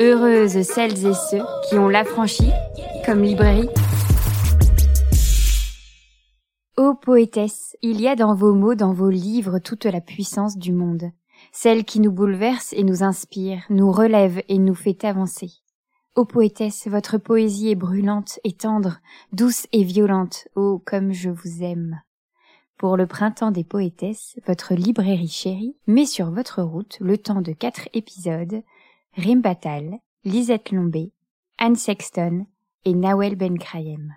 Heureuses celles et ceux qui ont l'affranchi comme librairie. Ô poétesse, il y a dans vos mots, dans vos livres, toute la puissance du monde, celle qui nous bouleverse et nous inspire, nous relève et nous fait avancer. Ô poétesse, votre poésie est brûlante et tendre, douce et violente, ô comme je vous aime. Pour le printemps des poétesses, votre librairie chérie met sur votre route le temps de quatre épisodes, Rim Batal, Lisette Lombé, Anne Sexton et Nawel Ben Krayem.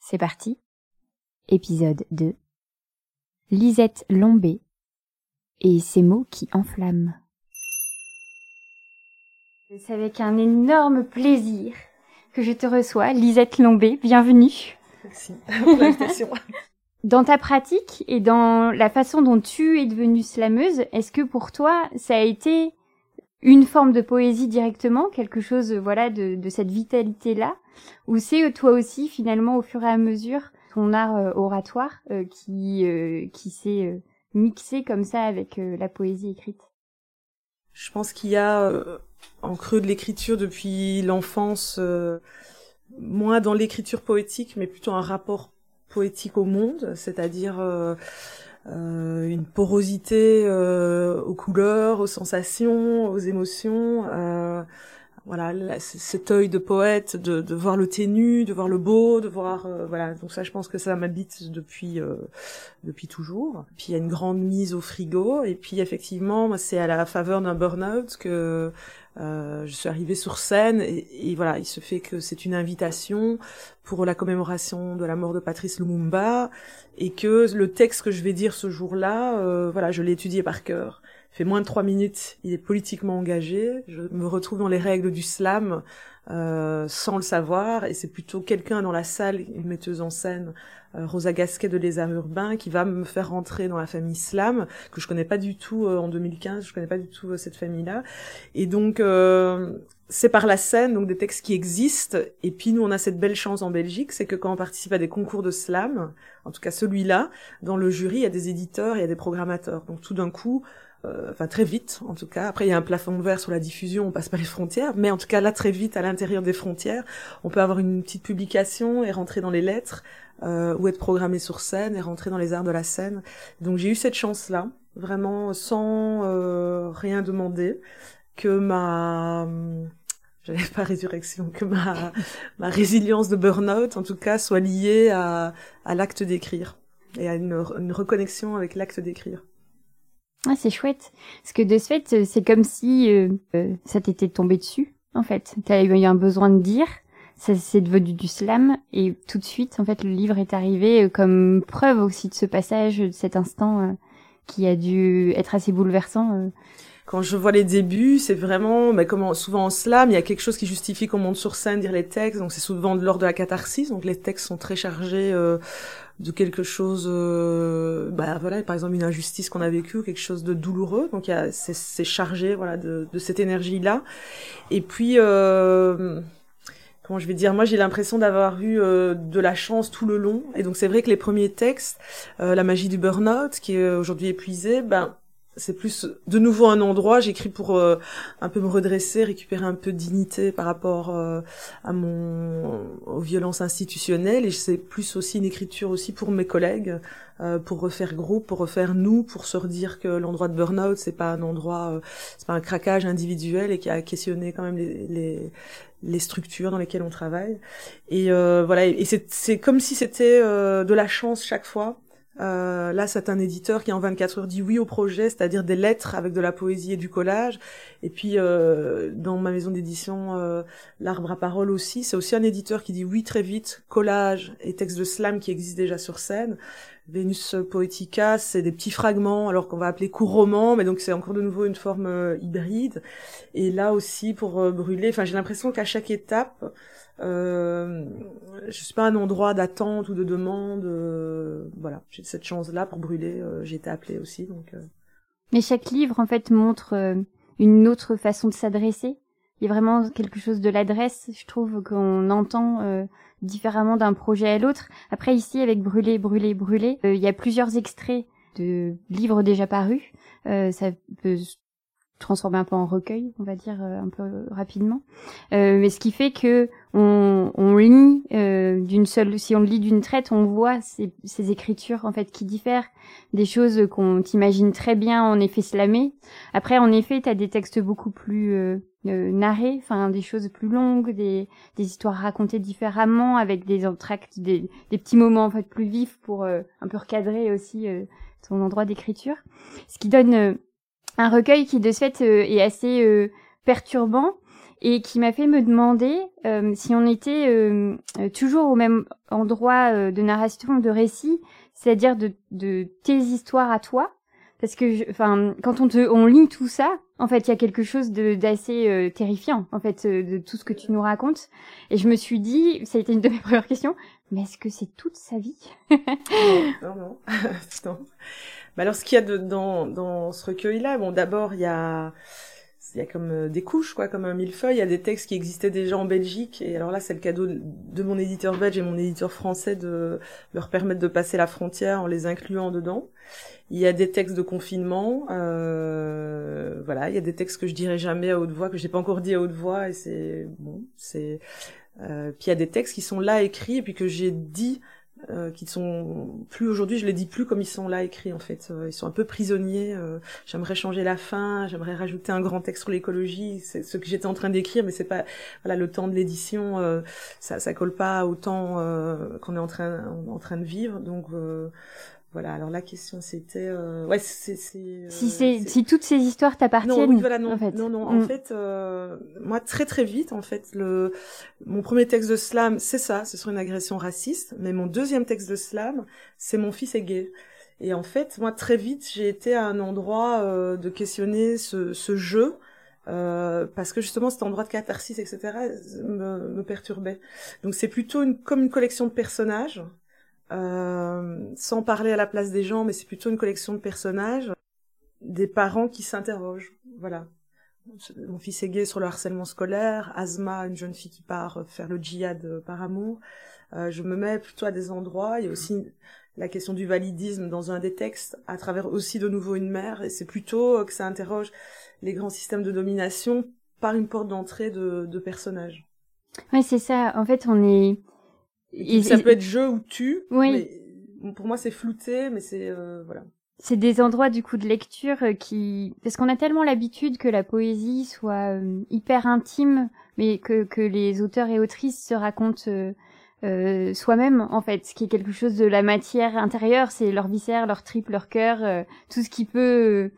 C'est parti Épisode 2 Lisette Lombé et ces mots qui enflamment. C'est avec un énorme plaisir que je te reçois, Lisette Lombé. Bienvenue. Merci. Dans ta pratique et dans la façon dont tu es devenue slameuse, est-ce que pour toi, ça a été une forme de poésie directement, quelque chose, voilà, de, cette vitalité-là, ou c'est toi aussi, finalement, au fur et à mesure, ton art euh, oratoire euh, qui, euh, qui s'est mixé comme ça avec la poésie écrite? Je pense qu'il y a en creux de l'écriture depuis l'enfance, moins dans l'écriture poétique, mais plutôt un rapport poétique au monde, c'est-à-dire euh, euh, une porosité euh, aux couleurs, aux sensations, aux émotions. Euh, voilà, cet œil de poète, de, de, voir le ténu, de voir le beau, de voir euh, voilà. Donc ça, je pense que ça m'habite depuis euh, depuis toujours. Puis il y a une grande mise au frigo. Et puis effectivement, c'est à la faveur d'un burn-out que euh, je suis arrivée sur scène et, voilà, il se fait que c'est une invitation pour la commémoration de la mort de Patrice Lumumba et que le texte que je vais dire ce jour-là, euh, voilà, je l'ai étudié par cœur. Il fait moins de trois minutes, il est politiquement engagé. Je me retrouve dans les règles du slam euh, sans le savoir et c'est plutôt quelqu'un dans la salle, une metteuse en scène euh, Rosa Gasquet de Les Arts Urbains, qui va me faire rentrer dans la famille Slam, que je connais pas du tout euh, en 2015, je connais pas du tout cette famille-là. Et donc, c'est par la scène, donc des textes qui existent. Et puis nous, on a cette belle chance en Belgique, c'est que quand on participe à des concours de slam, en tout cas celui-là, dans le jury, il y a des éditeurs, il y a des programmateurs. Donc tout d'un coup, enfin très vite en tout cas. Après il y a un plafond verre sur la diffusion, on passe pas les frontières, mais en tout cas là très vite à l'intérieur des frontières, on peut avoir une petite publication et rentrer dans les lettres euh, ou être programmé sur scène et rentrer dans les arts de la scène. Donc j'ai eu cette chance là, vraiment sans euh, rien demander, que ma j'avais pas résurrection, que ma ma résilience de burn-out en tout cas soit liée à à l'acte d'écrire et à une, une reconnexion avec l'acte d'écrire. Ah, c'est chouette. Parce que de ce fait, euh, c'est comme si euh, euh, ça t'était tombé dessus, en fait. T'as eu un besoin de dire, ça c'est devenu du slam, et tout de suite, en fait, le livre est arrivé comme preuve aussi de ce passage, de cet instant qui a dû être assez bouleversant. Quand je vois les débuts, c'est vraiment, mais comme souvent en slam, il y a quelque chose qui justifie qu'on monte sur scène, dire les textes, donc c'est souvent de l'ordre de la catharsis, donc les textes sont très chargés de quelque chose, euh, bah voilà, par exemple une injustice qu'on a vécue, quelque chose de douloureux. Donc c'est chargé, voilà, de, de cette énergie-là. Et puis, euh, comment je vais dire, moi j'ai l'impression d'avoir eu euh, de la chance tout le long. Et donc c'est vrai que les premiers textes, euh, la magie du burn-out, qui est aujourd'hui épuisé, ben c'est plus de nouveau un endroit. J'écris pour euh, un peu me redresser, récupérer un peu de dignité par rapport euh, à mon aux violences institutionnelles. Et c'est plus aussi une écriture aussi pour mes collègues, euh, pour refaire groupe, pour refaire nous, pour se redire que l'endroit de burn-out c'est pas un endroit, c'est pas un craquage individuel et qui a questionné quand même les, les les structures dans lesquelles on travaille. Et voilà, et c'est comme si c'était de la chance chaque fois euh, là, c'est un éditeur qui en 24 heures dit oui au projet, c'est-à-dire des lettres avec de la poésie et du collage. Et puis euh, dans ma maison d'édition, euh, l'arbre à parole aussi, c'est aussi un éditeur qui dit oui très vite, collage et texte de slam qui existent déjà sur scène. Vénus Poetica, c'est des petits fragments, alors qu'on va appeler court roman, mais donc c'est encore de nouveau une forme euh, hybride. Et là aussi pour euh, brûler, enfin j'ai l'impression qu'à chaque étape, euh, je suis pas un endroit d'attente ou de demande. Euh, voilà, j'ai cette chance-là pour brûler. Euh, j'ai été appelée aussi. Euh. Mais chaque livre, en fait, montre une autre façon de s'adresser. Il y a vraiment quelque chose de l'adresse, je trouve, qu'on entend différemment d'un projet à l'autre. Après, ici, avec Brûler, Brûler, Brûler, il y a plusieurs extraits de livres déjà parus. ça peut transformé un peu en recueil, on va dire un peu rapidement. mais ce qui fait que on, on lit d'une seule, si on lit d'une traite, on voit ces, ces, écritures en fait qui diffèrent des choses qu'on t'imagine très bien en effet slamées. Après, en effet, tu as des textes beaucoup plus euh, narrer, enfin des choses plus longues, des, des histoires racontées différemment, avec des entractes, des, des petits moments en fait plus vifs pour euh, un peu recadrer aussi euh, ton endroit d'écriture. Ce qui donne euh, un recueil qui de ce fait est assez perturbant et qui m'a fait me demander si on était toujours au même endroit de narration, de récit, c'est-à-dire de, de tes histoires à toi, parce que enfin quand on te on lit tout ça en fait il y a quelque chose de d'assez euh, terrifiant en fait euh, de tout ce que tu nous racontes. Et je me suis dit ça a été une de mes premières questions mais est-ce que c'est toute sa vie? Non non non, bah alors ce qu'il y a de, dans dans ce recueil là bon d'abord il y a il y a comme euh, des couches, quoi, comme un millefeuille. Il y a des textes qui existaient déjà en Belgique. Et alors là, c'est le cadeau de mon éditeur belge et mon éditeur français de leur permettre de passer la frontière en les incluant dedans. Il y a des textes de confinement, euh, voilà. Il y a des textes que je dirais jamais à haute voix, que j'ai pas encore dit à haute voix, et c'est bon, c'est. Euh, puis il y a des textes qui sont là écrits et puis que j'ai dit euh, qui sont plus aujourd'hui, je les dis plus comme ils sont là écrits en fait. Euh, ils sont un peu prisonniers. Euh, j'aimerais changer la fin, j'aimerais rajouter un grand texte sur l'écologie. C'est ce que j'étais en train d'écrire, mais c'est pas voilà le temps de l'édition, euh, ça ça colle pas au temps qu'on est en train en train de vivre. Donc voilà, alors la question c'était euh... ouais c'est euh, si c'est si toutes ces histoires t'appartiennent. Non, oui, voilà, non, en fait. non, non, en mm. fait, euh, moi très très vite, en fait, le mon premier texte de slam, c'est ça, c'est sur une agression raciste, mais mon deuxième texte de slam, c'est mon fils est gay. Et en fait, moi très vite, j'ai été à un endroit euh, de questionner ce, ce jeu. Euh, parce que justement cet endroit de catharsis etc me, me perturbait donc c'est plutôt une comme une collection de personnages euh, sans parler à la place des gens, mais c'est plutôt une collection de personnages, des parents qui s'interrogent. Voilà. Mon fils est gay sur le harcèlement scolaire, Asma, une jeune fille qui part faire le djihad euh, par amour. Euh, je me mets plutôt à des endroits. Il y a aussi la question du validisme dans un des textes, à travers aussi de nouveau une mère, et c'est plutôt que ça interroge les grands systèmes de domination par une porte d'entrée de, de personnages. Oui, c'est ça. En fait, on est ça peut être je ou tu. Oui. pour moi, c'est flouté, mais c'est euh, voilà. C'est des endroits du coup de lecture euh, qui, parce qu'on a tellement l'habitude que la poésie soit euh, hyper intime, mais que que les auteurs et autrices se racontent euh, soi-même en fait, ce qui est quelque chose de la matière intérieure, c'est leur viscère, leur tripe, leur cœur, tout ce qui peut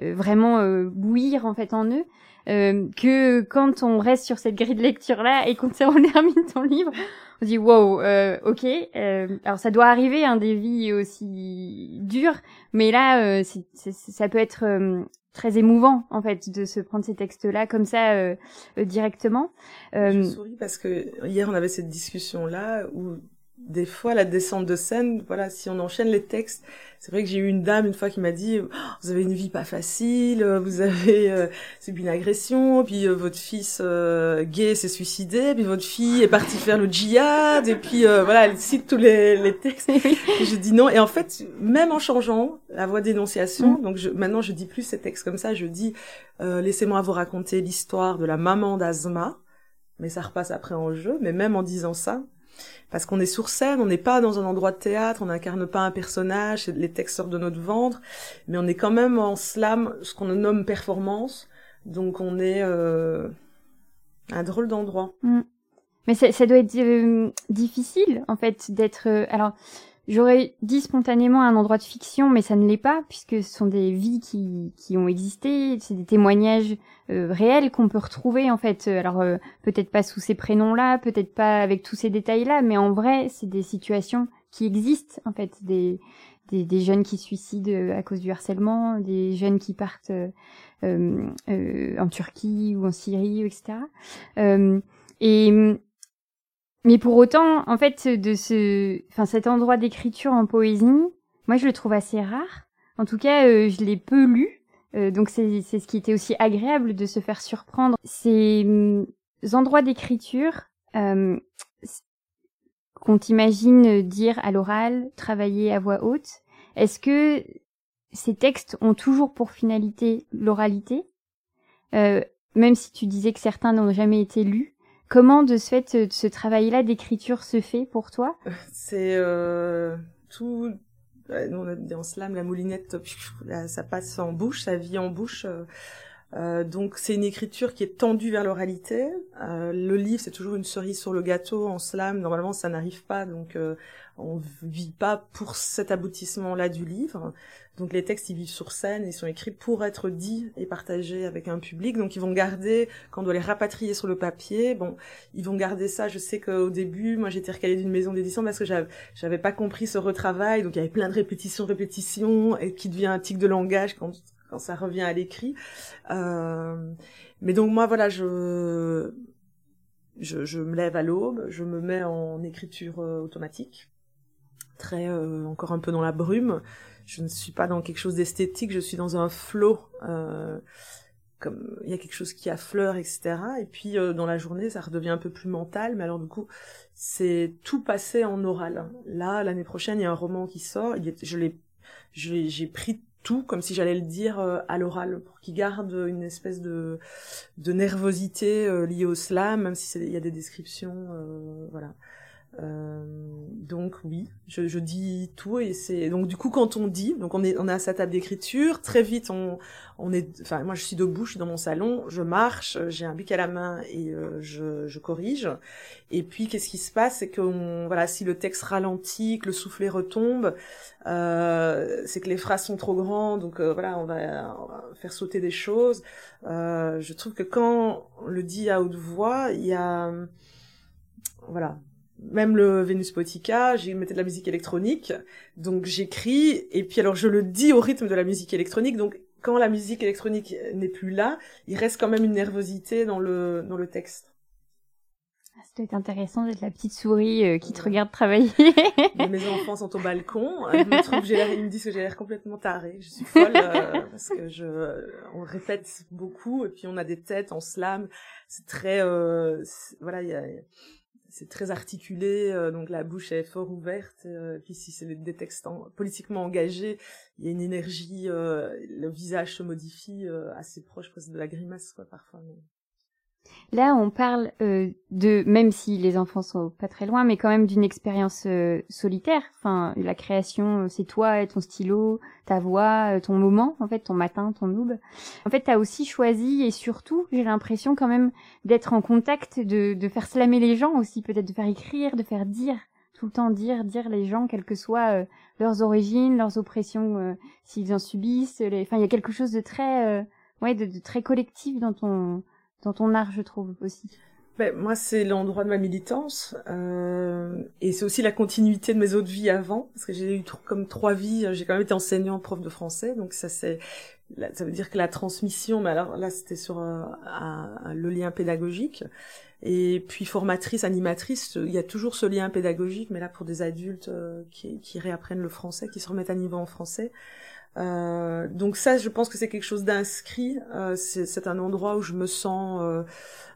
vraiment bouillir en fait en eux. que quand on reste sur cette grille de lecture là et qu'on termine ton livre, on se dit wow, euh, ok. Euh, alors ça doit arriver hein, des vies aussi dures, mais là, euh, ça peut être euh, très émouvant en fait de se prendre ces textes-là comme ça euh, directement. Je souris parce que hier on avait cette discussion là où des fois la descente de scène, voilà, si on enchaîne les textes, c'est vrai que j'ai eu une dame une fois qui m'a dit oh, vous avez une vie pas facile, vous avez euh, subi une agression, puis euh, votre fils euh, gay s'est suicidé, puis votre fille est partie faire le djihad, et puis euh, voilà, elle cite tous les, les textes. et je dis non, et en fait, même en changeant la voix d'énonciation, mm. donc je, maintenant je dis plus ces textes comme ça, je dis laissez-moi vous raconter l'histoire de la maman d'Azma, mais ça repasse après en jeu, mais même en disant ça, parce qu'on est sur scène, on n'est pas dans un endroit de théâtre, on n'incarne pas un personnage, les textes sortent de notre ventre, mais on est quand même en slam, ce qu'on nomme performance, donc on est euh, un drôle d'endroit. Mm. Mais ça, doit être euh, difficile, en fait, d'être... Euh, alors, J'aurais dit spontanément un endroit de fiction, mais ça ne l'est pas, puisque ce sont des vies qui, qui ont existé, c'est des témoignages euh, réels qu'on peut retrouver en fait. Alors euh, peut-être pas sous ces prénoms-là, peut-être pas avec tous ces détails-là, mais en vrai, c'est des situations qui existent en fait, des, des, des, jeunes qui suicident euh, à cause du harcèlement, des jeunes qui partent en Turquie ou en Syrie, etc. et mais pour autant, en fait, de ce, enfin, cet endroit d'écriture en poésie, moi, je le trouve assez rare. En tout cas, euh, je l'ai peu lu. Euh, donc, c'est, ce qui était aussi agréable de se faire surprendre. Ces hum, endroits d'écriture euh, qu'on t'imagine dire à l'oral, travailler à voix haute. Est-ce que ces textes ont toujours pour finalité l'oralité, même si tu disais que certains n'ont jamais été lus. Comment de ce fait ce travail-là d'écriture se fait pour toi? C'est euh, tout. On a dit en slam la moulinette, ça passe en bouche, ça vit en bouche. Euh, donc c'est une écriture qui est tendue vers l'oralité. Euh, le livre c'est toujours une cerise sur le gâteau en slam. Normalement ça n'arrive pas, donc euh, on vit pas pour cet aboutissement-là du livre. Donc les textes ils vivent sur scène, ils sont écrits pour être dits et partagés avec un public. Donc ils vont garder, quand on doit les rapatrier sur le papier, bon, ils vont garder ça. Je sais qu'au début, moi j'étais recalée d'une maison d'édition parce que j'avais pas compris ce retravail. Donc il y avait plein de répétitions, répétitions, et qui devient un tic de langage quand quand ça revient à l'écrit. Euh, mais donc moi, voilà, je, je, je me lève à l'aube, je me mets en écriture euh, automatique, très euh, encore un peu dans la brume. Je ne suis pas dans quelque chose d'esthétique, je suis dans un flot. Euh, comme il y a quelque chose qui affleure, etc. Et puis euh, dans la journée, ça redevient un peu plus mental. Mais alors du coup, c'est tout passé en oral. Là, l'année prochaine, il y a un roman qui sort. je l'ai, j'ai pris tout comme si j'allais le dire euh, à l'oral pour qu'il garde une espèce de de nervosité euh, liée au slam même si il y a des descriptions euh, voilà donc oui, je, je, dis tout et c'est donc du coup quand on dit, donc on est on est à sa table d'écriture, très vite on on est, enfin moi je suis debout, je suis dans mon salon, je marche, j'ai un bic à la main et euh, je, je corrige. Et puis qu'est-ce qui se passe, c'est que voilà si le texte ralentit, que le soufflet retombe, euh, c'est que les phrases sont trop grandes, donc euh, voilà on va, on va, faire sauter des choses. je trouve que quand on le dit à haute voix, il y a voilà, même le Venus Potica, j'ai mettais de la musique électronique, donc j'écris et puis alors je le dis au rythme de la musique électronique, donc quand la musique électronique n'est plus là, il reste quand même une nervosité dans le dans le texte. Ah, ça doit être intéressant d'être la petite souris euh, qui te regarde travailler. Mes enfants sont au balcon, ils me, disent que j'ai l'air complètement tarée. Je suis folle euh, parce que je, on répète beaucoup et puis on a des têtes en slam. C'est très, euh, voilà, il y a, c'est très articulé, euh, donc la bouche est fort ouverte. Euh, puis si c'est des textes politiquement engagés, il y a une énergie, euh, le visage se modifie assez proche presque de la grimace quoi parfois. Là, on parle euh, de, même si les enfants sont pas très loin, mais quand même d'une expérience euh, solitaire. Enfin, la création, euh, c'est toi, ton stylo, ta voix, ton moment, en fait, ton matin, ton noob. En fait, tu as aussi choisi, et surtout, j'ai l'impression quand même d'être en contact, de, faire slammer les gens aussi, peut-être de faire écrire, de faire dire, tout le temps dire, dire les gens, quelles que soient leurs origines, leurs oppressions, s'ils en subissent. Enfin, il y a quelque chose de très, ouais, de, de très collectif dans ton dans ton art, je trouve aussi. Ben, moi, c'est l'endroit de ma militance, euh, et c'est aussi la continuité de mes autres vies avant, parce que j'ai eu comme trois vies. J'ai quand même été enseignant, prof de français, donc ça c'est, ça veut dire que la transmission. Mais alors là, c'était sur euh, le lien pédagogique, et puis formatrice, animatrice. Il y a toujours ce lien pédagogique, mais là pour des adultes euh, qui, qui réapprennent le français, qui se remettent à niveau en français. Euh, donc ça, je pense que c'est quelque chose d'inscrit. Euh, c'est un endroit où je me sens, euh,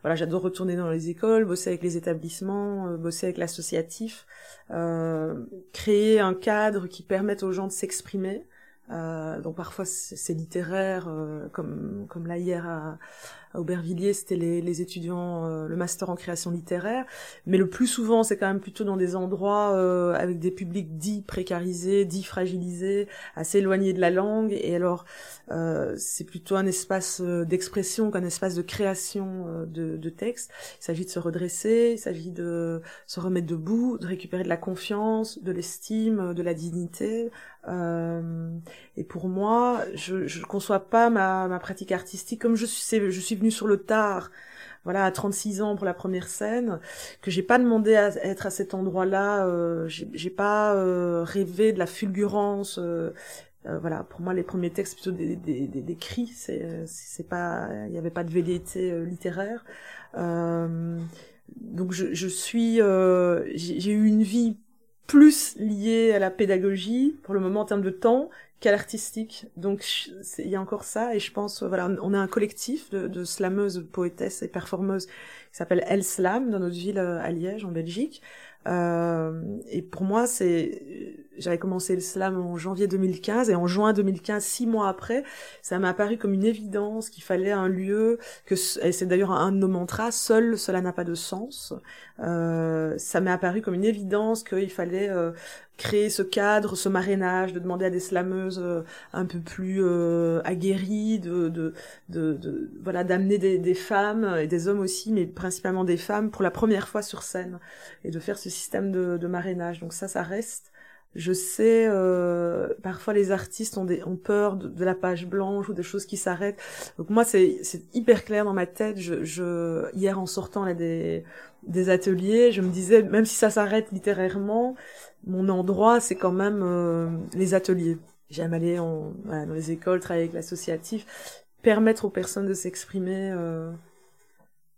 voilà, j'adore retourner dans les écoles, bosser avec les établissements, euh, bosser avec l'associatif, euh, créer un cadre qui permette aux gens de s'exprimer. donc parfois c'est littéraire, comme comme là hier à, à Aubervilliers, c'était les, étudiants, euh, le master en création littéraire. Mais le plus souvent, c'est quand même plutôt dans des endroits euh, avec des publics dits précarisés, dits fragilisés, assez éloignés de la langue. Et alors, euh, c'est plutôt un espace d'expression qu'un espace de création de, de textes. Il s'agit de se redresser, il s'agit de se remettre debout, de récupérer de la confiance, de l'estime, de la dignité. Et pour moi, je ne conçois pas ma, pratique artistique comme je suis sur le tard, voilà, à 36 ans pour la première scène, que j'ai pas demandé à être à cet endroit-là, euh, j'ai pas euh, rêvé de la fulgurance. Euh, voilà, pour moi, les premiers textes plutôt des, des cris, c'est c'est pas, il n'y avait pas de velléité littéraire. donc je, je suis, j'ai eu une vie plus liée à la pédagogie pour le moment en termes de temps qu'à l'artistique. Donc il y a encore ça et je pense voilà on a un collectif de, de slameuses, poétesses et performeuses qui s'appelle El Slam dans notre ville euh, à Liège en Belgique. Euh, et pour moi, c'est, j'avais commencé le slam en janvier 2015 et en juin 2015, six mois après, ça m'a apparu comme une évidence qu'il fallait un lieu que, et c'est d'ailleurs un de nos mantras, seul, cela n'a pas de sens. Euh, ça m'est apparu comme une évidence qu'il fallait euh, créer ce cadre, ce marrainage, de demander à des slameuses euh, un peu plus euh, aguerries, de, de, de, voilà, d'amener des, des, femmes et des hommes aussi, mais principalement des femmes pour la première fois sur scène et de faire ce système de, de marrainage. Donc ça, ça reste. Je sais, euh, parfois les artistes ont, des, ont peur de, la page blanche ou des choses qui s'arrêtent. Donc moi, c'est hyper clair dans ma tête. Je, je hier en sortant là des, des ateliers, je me disais, même si ça s'arrête littérairement, mon endroit, c'est quand même euh, les ateliers. J'aime aller dans les écoles, travailler avec l'associatif, permettre aux personnes de s'exprimer. Euh,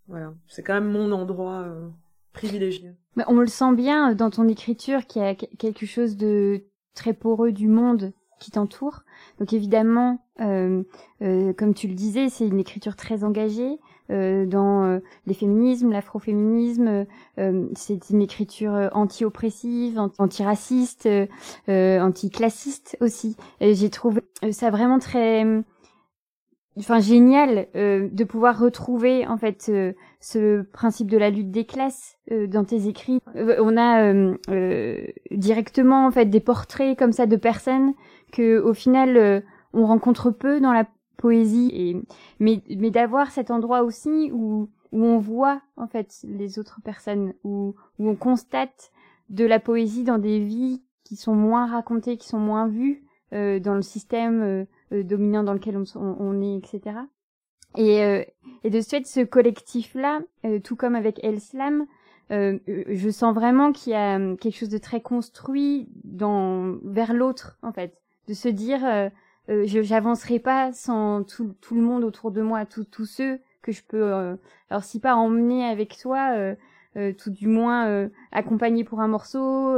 voilà, c'est quand même mon endroit euh, privilégié. Mais on le sent bien dans ton écriture qu'il y a quelque chose de très poreux du monde qui t'entoure. Donc évidemment, comme tu le disais, c'est une écriture très engagée dans euh, les féminismes, l'afroféminisme. Euh, c'est une écriture anti-oppressive, anti-raciste, anti-classiste aussi. J'ai trouvé ça vraiment très enfin génial euh, de pouvoir retrouver en fait euh, ce principe de la lutte des classes euh, dans tes écrits. on a directement en fait des portraits comme ça de personnes que au final on rencontre peu dans la poésie et mais mais d'avoir cet endroit aussi où où on voit en fait les autres personnes où où on constate de la poésie dans des vies qui sont moins racontées, qui sont moins vues dans le système euh, dominant dans lequel on, est, etc. Et, euh, et de ce fait, ce collectif-là, euh, tout comme avec El Slam, je sens vraiment qu'il y a quelque chose de très construit dans vers l'autre, en fait, de se dire, je j'avancerai pas sans tout, tout le monde autour de moi, tous ceux que je peux, alors si pas emmener avec toi, tout du moins accompagner pour un morceau,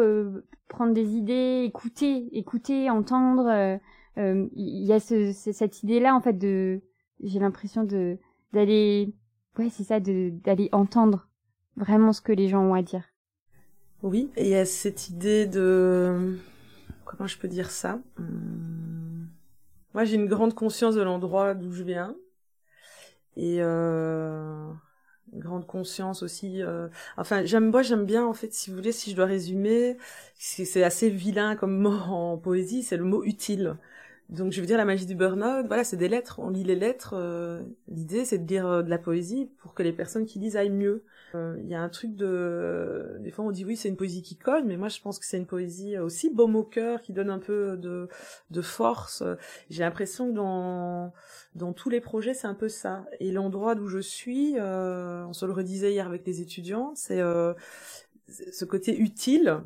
prendre des idées, écouter, écouter, entendre euh, il y a ce, cette idée-là en fait de, j'ai l'impression de d'aller, ouais c'est ça, d'aller entendre vraiment ce que les gens ont à dire. Oui, et il y a cette idée de comment je peux dire ça. Hum, moi, j'ai une grande conscience de l'endroit d'où je viens et euh, une grande conscience aussi. Euh... Enfin, j'aime moi, j'aime bien en fait, si vous voulez, si je dois résumer, c'est assez vilain comme mot en poésie, c'est le mot utile. Donc je veux dire la magie du burn-out, voilà, c'est des lettres, on lit les lettres. Euh, l'idée c'est de lire euh, de la poésie pour que les personnes qui lisent aillent mieux. Euh, il y a un truc de, des fois on dit oui c'est une poésie qui cogne, mais moi je pense que c'est une poésie aussi baume au cœur, qui donne un peu de, de force. J'ai l'impression que dans dans tous les projets c'est un peu ça. Et l'endroit d'où je suis, on se le redisait hier avec les étudiants, c'est ce côté utile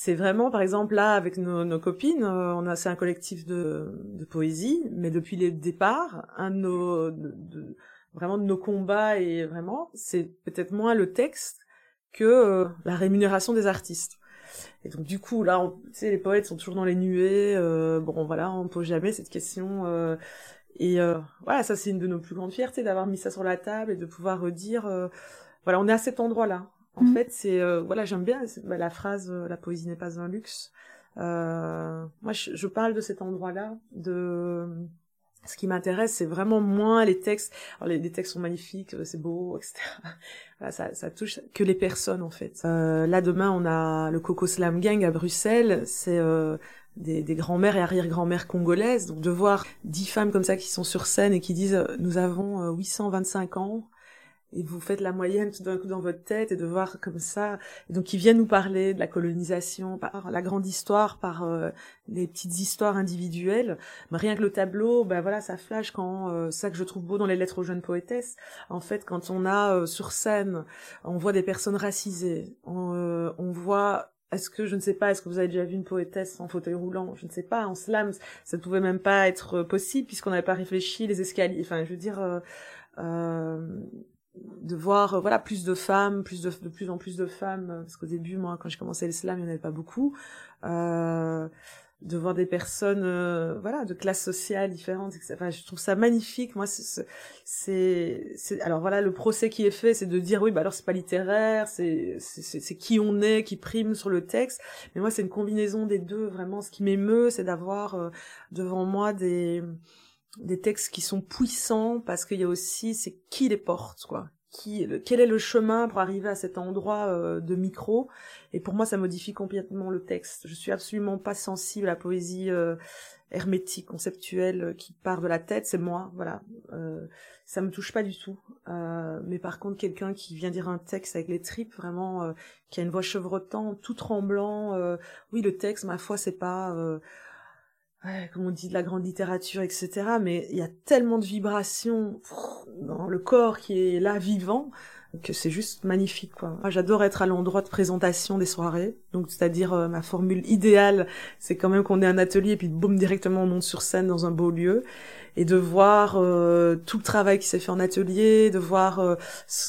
c'est vraiment, par exemple, là, avec nos, copines, euh, on a, c'est un collectif de, de, poésie, mais depuis le départ, un de nos, de, vraiment de nos combats et vraiment, c'est peut-être moins le texte que euh, la rémunération des artistes. Et donc du coup, là, tu sais, les poètes sont toujours dans les nuées. Euh, bon, voilà, on pose jamais cette question. et voilà, ça c'est une de nos plus grandes fiertés d'avoir mis ça sur la table et de pouvoir redire. voilà, on est à cet endroit-là. En mm. fait, c'est euh, voilà, j'aime bien bah, la phrase euh, "la poésie n'est pas un luxe". Euh, moi, je, parle de cet endroit-là, de ce qui m'intéresse, c'est vraiment moins les textes. Alors, les, textes sont magnifiques, c'est beau, etc. ça, ça touche que les personnes en fait. là, demain, on a le Coco Slam Gang à Bruxelles. C'est des, des grands-mères et arrière-grand-mères congolaises. Donc de voir dix femmes comme ça qui sont sur scène et qui disent nous avons 825 ans, et vous faites la moyenne tout d'un coup dans votre tête et de voir comme ça. Donc ils viennent nous parler de la colonisation par la grande histoire par euh, les petites histoires individuelles. Mais rien que le tableau ben voilà ça flash quand euh, ça que je trouve beau dans les lettres aux jeunes poétesses. En fait quand on a euh, sur scène on voit des personnes racisées on, euh, on voit est-ce que je ne sais pas, est-ce que vous avez déjà vu une poétesse en fauteuil roulant? Je ne sais pas, en slam, ça ne pouvait même pas être possible puisqu'on n'avait pas réfléchi les escaliers. Enfin, je veux dire, euh, de voir euh, voilà plus de femmes plus de, de plus en plus de femmes euh, parce qu'au début moi quand j'ai commencé l'islam il n'y en avait pas beaucoup euh, de voir des personnes euh, voilà de classes sociales différentes enfin, je trouve ça magnifique. Moi c'est c'est alors voilà le procès qui est fait c'est de dire oui bah alors c'est pas littéraire c'est c'est qui on est qui prime sur le texte. Mais moi c'est une combinaison des deux vraiment. Ce qui m'émeut c'est d'avoir euh, devant moi des des textes qui sont puissants parce qu'il y a aussi c'est qui les porte quoi. Qui, quel est le chemin pour arriver à cet endroit euh, de micro. Et pour moi ça modifie complètement le texte. Je suis absolument pas sensible à la poésie euh, hermétique conceptuelle euh, qui part de la tête. C'est moi voilà. Euh, ça me touche pas du tout. Mais par contre quelqu'un qui vient dire un texte avec les tripes vraiment qui a une voix chevrotante tout tremblant oui le texte ma foi c'est pas comme on dit, de la grande littérature, etc. Mais il y a tellement de vibrations dans le corps qui est là vivant que c'est juste magnifique quoi. Moi j'adore être à l'endroit de présentation des soirées. Donc c'est-à-dire euh, ma formule idéale, c'est quand même qu'on ait un atelier et puis boum directement on monte sur scène dans un beau lieu et de voir euh, tout le travail qui s'est fait en atelier, de voir euh,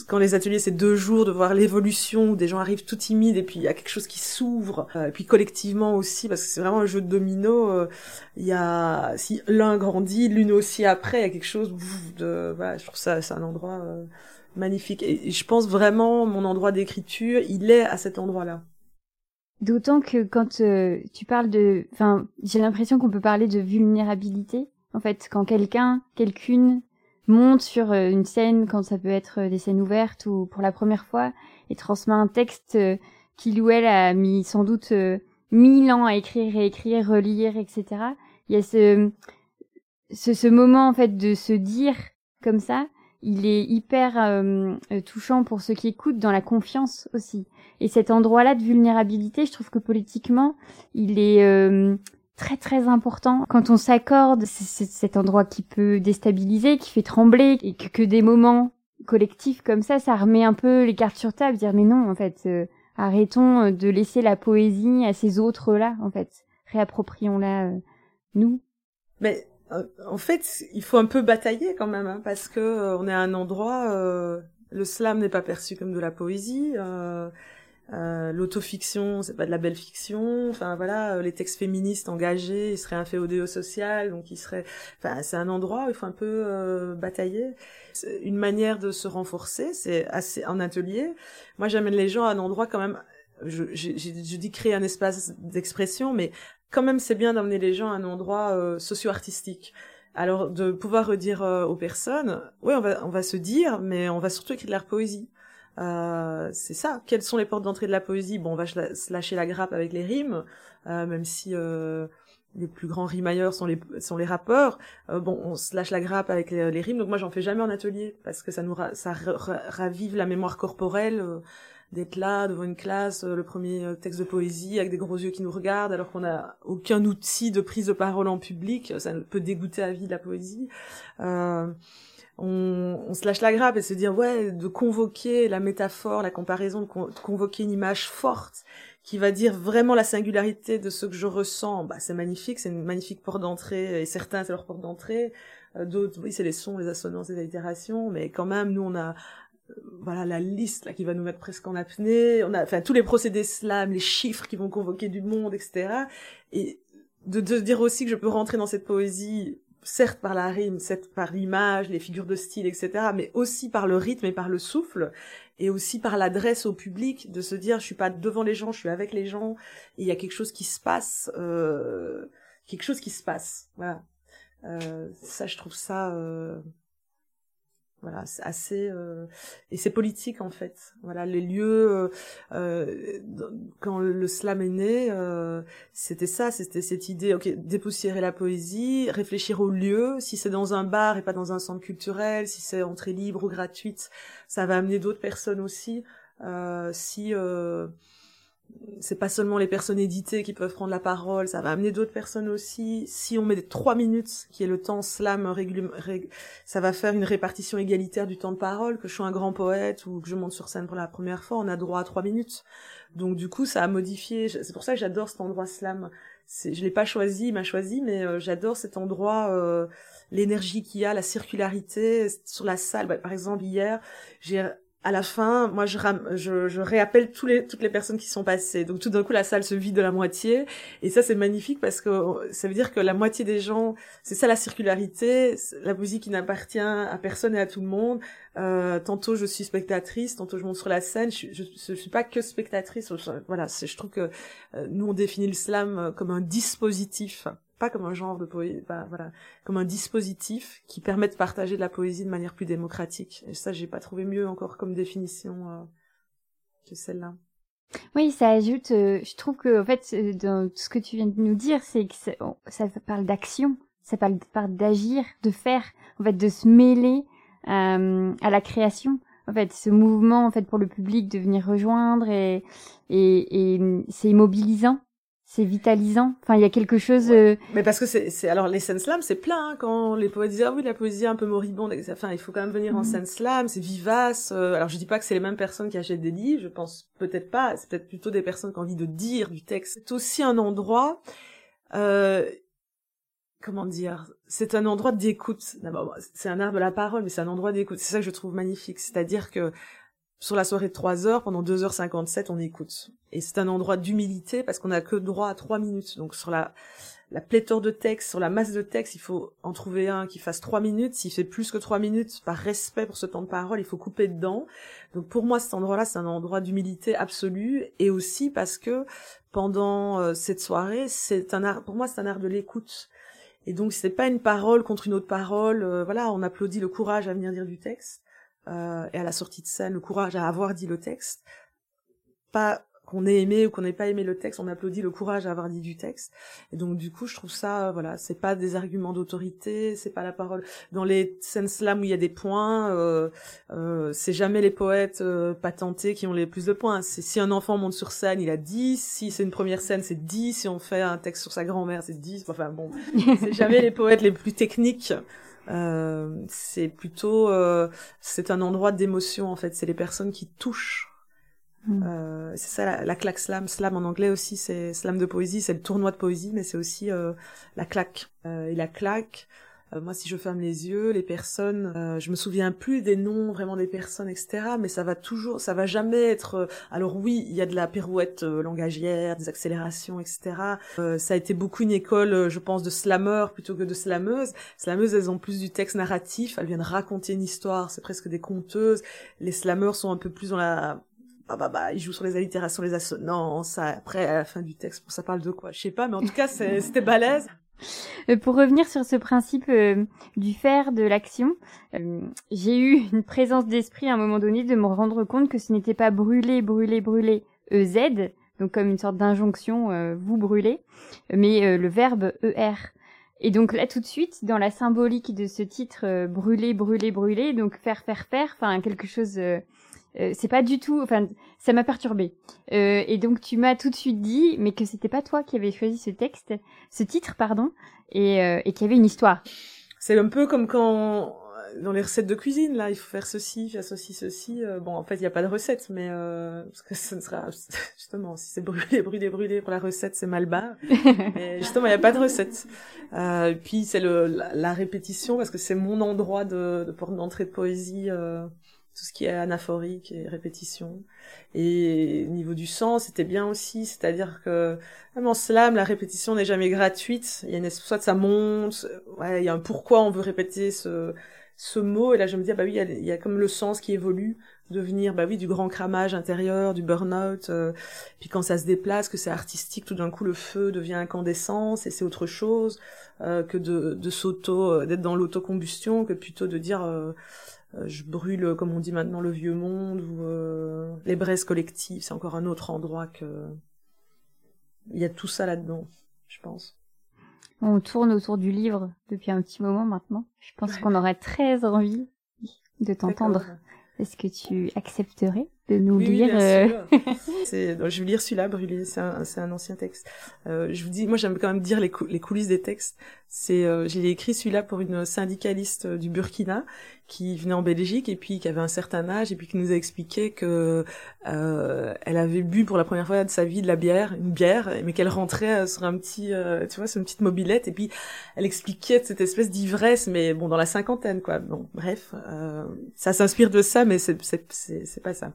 quand les ateliers c'est deux jours, de voir l'évolution où des gens arrivent tout timides et puis il y a quelque chose qui s'ouvre, et puis collectivement aussi parce que c'est vraiment un jeu de domino. Il y a si l'un grandit, l'une aussi après, il y a quelque chose de voilà, je trouve ça c'est un endroit magnifique. Et je pense vraiment mon endroit d'écriture, il est à cet endroit-là. D'autant que quand euh, tu parles de, enfin, j'ai l'impression qu'on peut parler de vulnérabilité. En fait, quand quelqu'un, quelqu'une monte sur euh, une scène, quand ça peut être euh, des scènes ouvertes ou pour la première fois, et transmet un texte qu'il ou elle a mis sans doute mille ans à écrire, réécrire, relire, etc. Il y a ce, ce, ce moment en fait de se dire comme ça, il est hyper euh, euh, touchant pour ceux qui écoutent dans la confiance aussi. Et cet endroit-là de vulnérabilité, je trouve que politiquement, il est euh, très très important. Quand on s'accorde, c'est cet endroit qui peut déstabiliser, qui fait trembler, et que, que, des moments collectifs comme ça, ça remet un peu les cartes sur table, dire mais non, en fait, arrêtons de laisser la poésie à ces autres-là, en fait. Réapproprions-la nous. Mais euh, en fait, il faut un peu batailler quand même, hein, parce que euh, on est à un endroit. Euh, le slam n'est pas perçu comme de la poésie. Euh, L'autofiction, c'est pas de la belle fiction. Enfin voilà, les textes féministes engagés, ils seraient inféodés au social, donc ils seraient. Enfin, c'est un endroit où il faut un peu batailler. Une manière de se renforcer, c'est assez en atelier. Moi, j'amène les gens à un endroit quand même je, je, je, dis créer un espace d'expression, mais quand même c'est bien d'emmener les gens à un endroit euh, socio-artistique. Alors de pouvoir redire euh, aux personnes, oui on va on va se dire, mais on va surtout écrire de la poésie. Euh, c'est ça. Quelles sont les portes d'entrée de la poésie? Bon, on va se lâcher la grappe avec les rimes, euh, même si les plus grands rimailleurs sont les sont les rappeurs. bon, on se lâche la grappe avec les, rimes. Donc moi, j'en fais jamais en atelier parce que ça nous ça ravive la mémoire corporelle d'être là devant une classe, euh, le premier euh, texte de poésie avec des gros yeux qui nous regardent alors qu'on n'a aucun outil de prise de parole en public, ça peut dégoûter à vie de la poésie. Euh, on, on, se lâche la grappe et se dire ouais de convoquer la métaphore, la comparaison, de, convoquer une image forte qui va dire vraiment la singularité de ce que je ressens. Bah c'est magnifique, c'est une magnifique porte d'entrée et certains c'est leur porte d'entrée. D'autres, oui, c'est les sons, les assonances, les allitérations, mais quand même, nous, on a voilà la liste là qui va nous mettre presque en apnée. On a enfin tous les procédés slam, les chiffres qui vont convoquer du monde, etc. Et de, de dire aussi que je peux rentrer dans cette poésie, certes par la rime, certes par l'image, les figures de style, etc. Mais aussi par le rythme et par le souffle, et aussi par l'adresse au public, de se dire je suis pas devant les gens, je suis avec les gens. Et il y a quelque chose qui se passe, euh, quelque chose qui se passe. Voilà. Euh, ça, je trouve ça. Euh, voilà, c'est assez euh, et c'est politique en fait. Voilà, les lieux euh, euh quand le slam est né, euh, c'était ça, c'était cette idée, ok, dépoussiérer la poésie, réfléchir au lieu. Si c'est dans un bar et pas dans un centre culturel, si c'est entrée libre ou gratuite, ça va amener d'autres personnes aussi. Euh, si c'est pas seulement les personnes éditées qui peuvent prendre la parole, ça va amener d'autres personnes aussi. Si on met des trois minutes, qui est le temps slam ça va faire une répartition égalitaire du temps de parole. Que je sois un grand poète ou que je monte sur scène pour la première fois, on a droit à trois minutes. Donc du coup, ça a modifié. C'est pour ça que j'adore cet endroit slam. Je l'ai pas choisi, il m'a choisi, mais euh, j'adore cet endroit, euh, l'énergie qu'il y a, la circularité sur la salle. Bah, par exemple, hier, j'ai à la fin, moi, je, je, je réappelle tous les, toutes les personnes qui sont passées. Donc, tout d'un coup, la salle se vide de la moitié. Et ça, c'est magnifique parce que ça veut dire que la moitié des gens, c'est ça la circularité, la musique qui n'appartient à personne et à tout le monde. Euh, tantôt, je suis spectatrice, tantôt, je monte sur la scène. Je, je, je suis pas que spectatrice. Voilà, je trouve que euh, nous, on définit le slam comme un dispositif pas comme un genre de poésie, bah, voilà, comme un dispositif qui permet de partager de la poésie de manière plus démocratique. Et ça, j'ai pas trouvé mieux encore comme définition euh, que celle-là. Oui, ça ajoute. Euh, je trouve que en fait, euh, dans ce que tu viens de nous dire, c'est que ça, parle d'action, ça parle, d'agir, de faire, en fait, de se mêler à la création. En fait, ce mouvement, en fait, pour le public de venir rejoindre et et, et c'est immobilisant c'est vitalisant. Enfin, il y a quelque chose. Euh, Mais parce que c'est, alors les scènes slam, c'est plein hein, quand les poètes disent ah oui la poésie un peu moribonde. Enfin, il faut quand même venir en mhm. scène slam, c'est vivace. Euh, alors je dis pas que c'est les mêmes personnes qui achètent des livres, je pense peut-être pas. C'est peut-être plutôt des personnes qui ont envie de dire du texte. C'est aussi un endroit. Euh, comment dire C'est un endroit d'écoute. D'abord, c'est un art de la parole, mais c'est un endroit d'écoute. C'est ça que je trouve magnifique. C'est-à-dire que sur la soirée de 3 heures, pendant 2h57, on écoute. Et c'est un endroit d'humilité parce qu'on a que droit à 3 minutes. Donc sur la, la pléthore de textes, sur la masse de textes, il faut en trouver un qui fasse 3 minutes. S'il fait plus que 3 minutes, par respect pour ce temps de parole, il faut couper dedans. Donc pour moi, cet endroit-là, c'est un endroit d'humilité absolue. Et aussi parce que pendant euh, cette soirée, c'est un art, pour moi, c'est un art de l'écoute. Et donc c'est pas une parole contre une autre parole. Euh, voilà, on applaudit le courage à venir dire du texte euh, et à la sortie de scène, le courage à avoir dit le texte. Pas qu'on ait aimé ou qu'on n'ait pas aimé le texte, on applaudit le courage à avoir dit du texte. Et donc du coup, je trouve ça, voilà, c'est pas des arguments d'autorité, c'est pas la parole. Dans les scènes slam où il y a des points, euh, euh, c'est jamais les poètes euh, patentés qui ont les plus de points. C'est si un enfant monte sur scène, il a 10, si c'est une première scène, c'est 10, si on fait un texte sur sa grand-mère, c'est 10. Enfin bon, c'est jamais les poètes les plus techniques euh, c'est plutôt, euh, c'est un endroit d'émotion en fait. C'est les personnes qui touchent. Hmm. Euh, c'est ça la, la, claque slam. Slam en anglais aussi, c'est slam de poésie, c'est le tournoi de poésie, mais c'est aussi la claque. et la claque, euh, moi, si je ferme les yeux, les personnes, euh, je me souviens plus des noms vraiment des personnes, etc. Mais ça va toujours, ça va jamais être. Euh, alors oui, il y a de la pirouette langagière, des accélérations, etc. ça a été beaucoup une école, je pense, de slameurs plutôt que de slameuses. Slameuses, elles ont plus du texte narratif, elles viennent raconter une histoire, c'est presque des conteuses. Les slameurs sont un peu plus dans la bah, bah, bah, ils jouent sur les allitérations, les assonances, après, à la fin du texte, ça parle de quoi? Je sais pas, mais en tout cas, c'était balèze. Euh, pour revenir sur ce principe euh, du faire, de l'action, euh, j'ai eu une présence d'esprit à un moment donné de me rendre compte que ce n'était pas brûler, brûler, brûler EZ, donc comme une sorte d'injonction, vous brûlez, mais le verbe ER. Et donc là tout de suite, dans la symbolique de ce titre, brûler, brûler, brûler, donc faire, faire, faire, enfin quelque chose euh, c'est pas du tout, enfin, ça m'a perturbé. Euh, et donc tu m'as tout de suite dit, mais que c'était pas toi qui avais choisi ce texte, ce titre, pardon, et, euh, et qu'il y avait une histoire. C'est un peu comme quand dans les recettes de cuisine, là, il faut faire ceci, faire ceci, ceci. bon, en fait, il n'y a pas de recette, mais parce que ce ne sera justement si c'est brûlé, brûlé, brûlé pour la recette, c'est mal barre. mais justement, il n'y a pas de recette. Euh, puis c'est le la, répétition parce que c'est mon endroit de, de porte d'entrée de poésie tout ce qui est anaphorique et répétition. Et au niveau du sens, c'était bien aussi, c'est-à-dire que même en slam, la répétition n'est jamais gratuite. Il y a une soit ça monte, ouais, il y a un pourquoi on veut répéter ce ce mot. Et là, je me dis, ah bah oui, il y, a, comme le sens qui évolue, devenir, bah oui, du grand cramage intérieur, du burn-out. Euh, puis quand ça se déplace, que c'est artistique, tout d'un coup, le feu devient incandescence et c'est autre chose euh, que de, de s'auto, euh, d'être dans l'autocombustion, que plutôt de dire euh, je brûle, comme on dit maintenant, le vieux monde ou euh, les braises collectives. C'est encore un autre endroit que il y a tout ça là-dedans, je pense. On tourne autour du livre depuis un petit moment maintenant. Je pense qu'on aurait très envie de t'entendre. Est-ce que tu accepterais de nous Oui, lire euh, je vais lire celui-là, Brûlé. C'est un, ancien texte. Euh, je vous dis, moi, j'aime quand même dire les, cou- les coulisses des textes. C'est, euh, j'ai écrit celui-là pour une syndicaliste euh, du Burkina qui venait en Belgique et puis qui avait un certain âge et puis qui nous a expliqué que euh, elle avait bu pour la première fois de sa vie de la bière, une bière, mais qu'elle rentrait euh, sur un petit, euh, tu vois, sur une petite mobilette et puis elle expliquait cette espèce d'ivresse, mais bon, dans la cinquantaine, quoi. Bon, bref, euh, ça s'inspire de ça, mais c'est, c'est, c'est, c'est pas ça.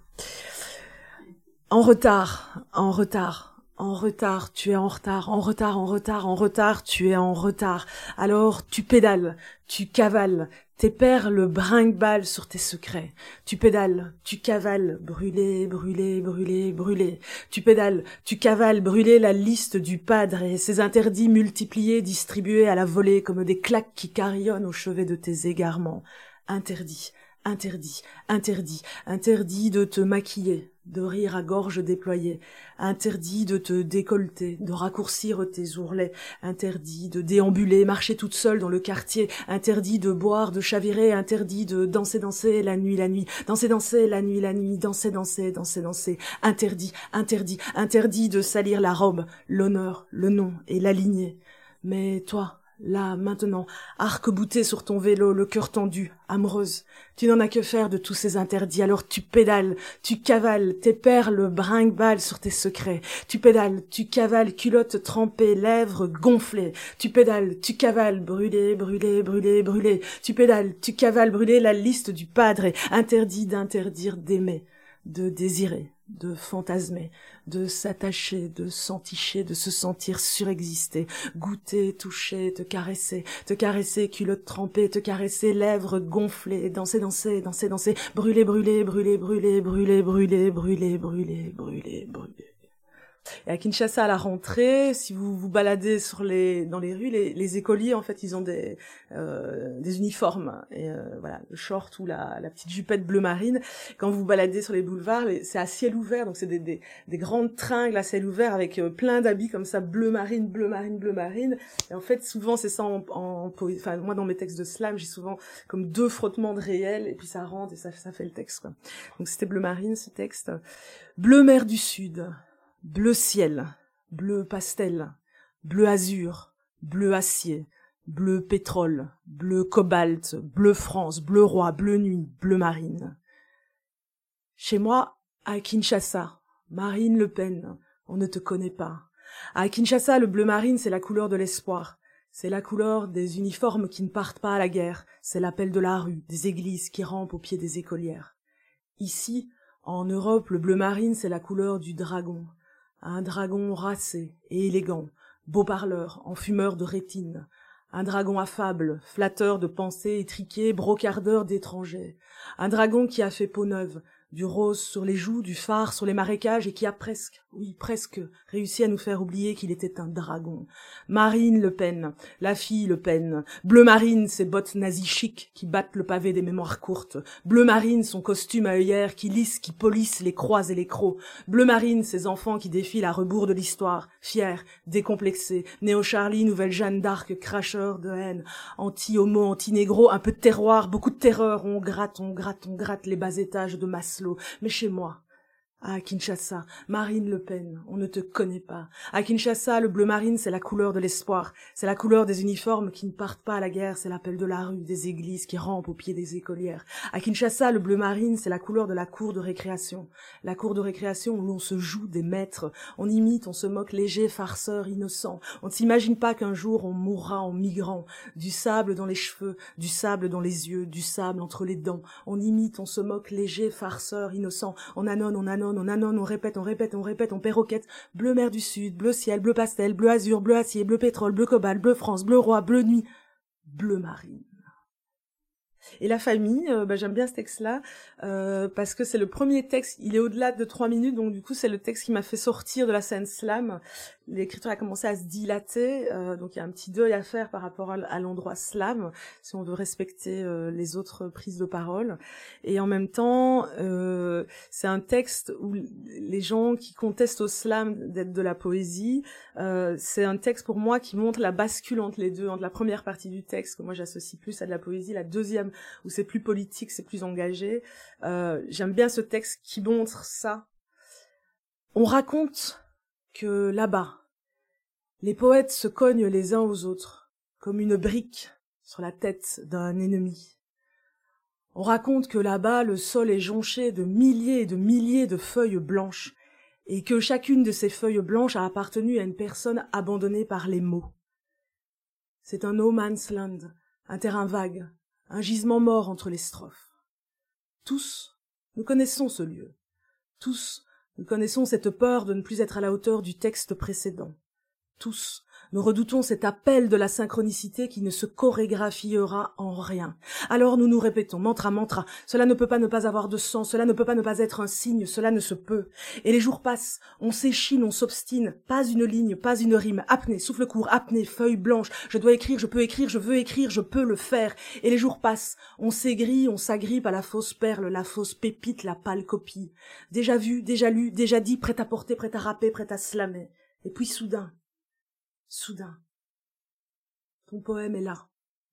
En retard, en retard, en retard, tu es en retard, en retard, en retard, en retard, tu es en retard. Alors tu pédales, tu cavales, tes perles brinque-balles sur tes secrets. Tu pédales, tu cavales, brûler, brûler, brûler, brûler. Tu pédales, tu cavales, brûler la liste du padre et ses interdits multipliés, distribués à la volée comme des claques qui carillonnent au chevet de tes égarements. Interdit, interdit, interdit, interdit de te maquiller, de rire à gorge déployée, interdit de te décolleter, de raccourcir tes ourlets, interdit de déambuler, marcher toute seule dans le quartier, interdit de boire, de chavirer, interdit de danser, danser la nuit, la nuit, danser, danser la nuit, la nuit, danser, danser, danser, danser, interdit, interdit, interdit de salir la robe, l'honneur, le nom et la lignée. Mais toi, là, maintenant, arc-bouté sur ton vélo, le cœur tendu, amoureuse, tu n'en as que faire de tous ces interdits, alors tu pédales, tu cavales, tes perles brinque-balles sur tes secrets, tu pédales, tu cavales, culotte trempée, lèvres gonflées, tu pédales, tu cavales, brûlé, brûlé, brûlé, brûlé, tu pédales, tu cavales, brûlé la liste du padre, interdit d'interdire d'aimer, de désirer, de fantasmer, de s'attacher, de s'enticher, de se sentir surexister, goûter, toucher, te caresser, te caresser, culotte trempée, te caresser, lèvres gonflées, danser, danser, danser, danser, brûler, brûler, brûler, brûler, brûler, brûler, brûler, brûler, brûler, brûler. Et à Kinshasa, à la rentrée, si vous vous baladez sur les dans les rues, les, les écoliers en fait, ils ont des euh, des uniformes et euh, voilà, le short ou la, la petite jupette bleu marine. Quand vous vous baladez sur les boulevards, c'est à ciel ouvert, donc c'est des, des des grandes tringles à ciel ouvert avec euh, plein d'habits comme ça, bleu marine, bleu marine, bleu marine. Et en fait, souvent c'est ça en, en enfin moi dans mes textes de slam, j'ai souvent comme deux frottements de réel et puis ça rentre et ça ça fait le texte quoi. Donc c'était bleu marine ce texte. Bleu mer du sud bleu ciel, bleu pastel, bleu azur, bleu acier, bleu pétrole, bleu cobalt, bleu France, bleu roi, bleu nuit, bleu marine. Chez moi, à Kinshasa, Marine Le Pen, on ne te connaît pas. À Kinshasa, le bleu marine, c'est la couleur de l'espoir. C'est la couleur des uniformes qui ne partent pas à la guerre. C'est l'appel de la rue, des églises qui rampent au pied des écolières. Ici, en Europe, le bleu marine, c'est la couleur du dragon. Un dragon racé et élégant, beau parleur, enfumeur de rétine. Un dragon affable, flatteur de pensées étriquées, brocardeur d'étrangers. Un dragon qui a fait peau neuve, du rose sur les joues, du phare sur les marécages et qui a presque, oui presque, réussi à nous faire oublier qu'il était un dragon. Marine Le Pen, la fille Le Pen, bleu marine ses bottes nazies chic qui battent le pavé des mémoires courtes, bleu marine son costume à œillères qui lisse, qui polissent les croix et les crocs, bleu marine ses enfants qui défilent à rebours de l'histoire, fiers, décomplexés, néo-Charlie, nouvelle Jeanne d'Arc, cracheur de haine, anti-homo, anti-négro, un peu de terroir, beaucoup de terreur, on gratte, on gratte, on gratte les bas étages de Maslow, mais chez moi, à Kinshasa, Marine Le Pen, on ne te connaît pas. À Kinshasa, le bleu marine, c'est la couleur de l'espoir. C'est la couleur des uniformes qui ne partent pas à la guerre. C'est l'appel de la rue, des églises qui rampent au pied des écolières. À Kinshasa, le bleu marine, c'est la couleur de la cour de récréation. La cour de récréation où l'on se joue des maîtres. On imite, on se moque léger, farceur, innocent. On ne s'imagine pas qu'un jour on mourra en migrant. Du sable dans les cheveux, du sable dans les yeux, du sable entre les dents. On imite, on se moque léger, farceur, innocent. On annonce, on annonce, on on répète, on répète, on répète, on perroquette. Bleu mer du sud, bleu ciel, bleu pastel, bleu azur, bleu acier, bleu pétrole, bleu cobalt, bleu France, bleu roi, bleu nuit, bleu marine. Et la famille, euh, bah, j'aime bien ce texte-là euh, parce que c'est le premier texte. Il est au-delà de trois minutes, donc du coup c'est le texte qui m'a fait sortir de la scène slam. L'écriture a commencé à se dilater, euh, donc il y a un petit deuil à faire par rapport à, l'endroit slam, si on veut respecter euh, les autres prises de parole. Et en même temps, euh, c'est un texte où les gens qui contestent au slam d'être de la poésie, c'est un texte pour moi qui montre la bascule entre les deux, entre la première partie du texte que moi j'associe plus à de la poésie, la deuxième où c'est plus politique, c'est plus engagé. J'aime bien ce texte qui montre ça. On raconte que là-bas, les poètes se cognent les uns aux autres, comme une brique sur la tête d'un ennemi. On raconte que là-bas le sol est jonché de milliers et de milliers de feuilles blanches, et que chacune de ces feuilles blanches a appartenu à une personne abandonnée par les mots. C'est un no man's land, un terrain vague, un gisement mort entre les strophes. Tous, nous connaissons ce lieu. Tous, nous connaissons cette peur de ne plus être à la hauteur du texte précédent. Tous, nous redoutons cet appel de la synchronicité qui ne se chorégraphiera en rien. Alors nous nous répétons, mantra, mantra, cela ne peut pas ne pas avoir de sens, cela ne peut pas ne pas être un signe, cela ne se peut. Et les jours passent, on s'échine, on s'obstine, pas une ligne, pas une rime, apnée, souffle court, apnée, feuille blanche, je dois écrire, je peux écrire, je veux écrire, je peux le faire. Et les jours passent, on s'aigrit, on s'agrippe à la fausse perle, la fausse pépite, la pâle copie. Déjà vu, déjà lu, déjà dit, prêt à porter, prêt à rapper, prêt à slammer. Et puis soudain, Soudain, ton poème est là,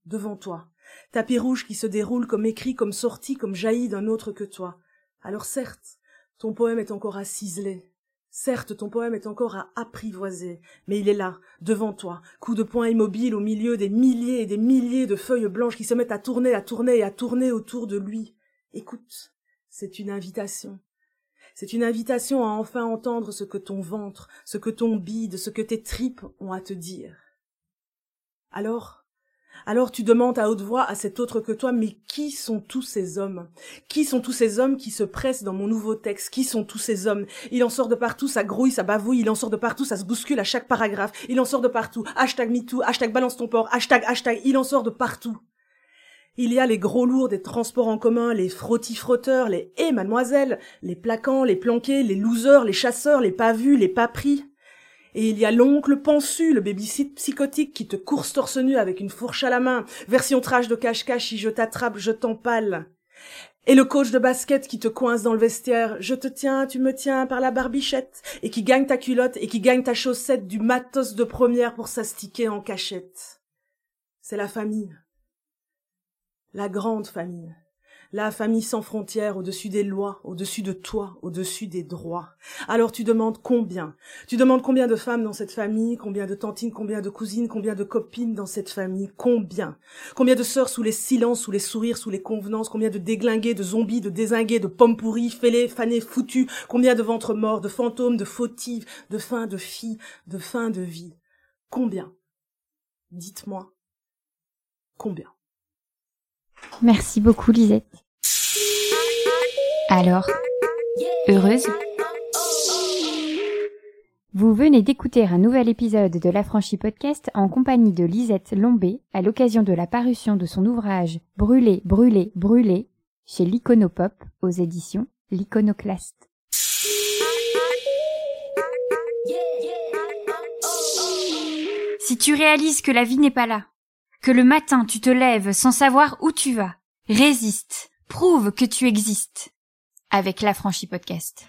devant toi, tapis rouge qui se déroule comme écrit, comme sorti, comme jailli d'un autre que toi. Alors certes, ton poème est encore à ciseler, certes ton poème est encore à apprivoiser, mais il est là, devant toi, coup de poing immobile au milieu des milliers et des milliers de feuilles blanches qui se mettent à tourner, à tourner et à tourner autour de lui. Écoute, c'est une invitation. C'est une invitation à enfin entendre ce que ton ventre, ce que ton bide, ce que tes tripes ont à te dire. Alors, alors tu demandes à haute voix à cet autre que toi, mais qui sont tous ces hommes? Qui sont tous ces hommes qui se pressent dans mon nouveau texte? Qui sont tous ces hommes? Il en sort de partout, ça grouille, ça bavouille, il en sort de partout, ça se bouscule à chaque paragraphe, il en sort de partout. Hashtag MeToo, hashtag balance ton port, hashtag, hashtag, il en sort de partout. Il y a les gros lourds des transports en commun, les frottis-frotteurs, les hé mademoiselle, les plaquants, les planqués, les losers, les chasseurs, les pas vus, les pas pris. Et il y a l'oncle pensu, le babysit psychotique qui te course torse nu avec une fourche à la main, version trash de cache-cache si je t'attrape, je t'empale. Et le coach de basket qui te coince dans le vestiaire, je te tiens, tu me tiens par la barbichette, et qui gagne ta culotte et qui gagne ta chaussette du matos de première pour s'astiquer en cachette. C'est la famille la grande famille, la famille sans frontières au-dessus des lois, au-dessus de toi, au-dessus des droits. Alors tu demandes combien? Tu demandes combien de femmes dans cette famille, combien de tantines, combien de cousines, combien de copines dans cette famille, combien? Combien de sœurs sous les silences, sous les sourires, sous les convenances, combien de déglingués, de zombies, de désingués, de pommes pourries, fêlés, fanés, foutus, combien de ventres morts, de fantômes, de fautives, de fins de filles, de fins de vie? Combien? Dites-moi combien? Merci beaucoup Lisette. Alors, heureuse? Vous venez d'écouter un nouvel épisode de l'Affranchi Podcast en compagnie de Lisette Lombé à l'occasion de la parution de son ouvrage Brûler, brûler, brûler chez l'Iconopop aux éditions L'Iconoclaste. Si tu réalises que la vie n'est pas là, que le matin tu te lèves sans savoir où tu vas. Résiste, prouve que tu existes. Avec l'affranchi podcast.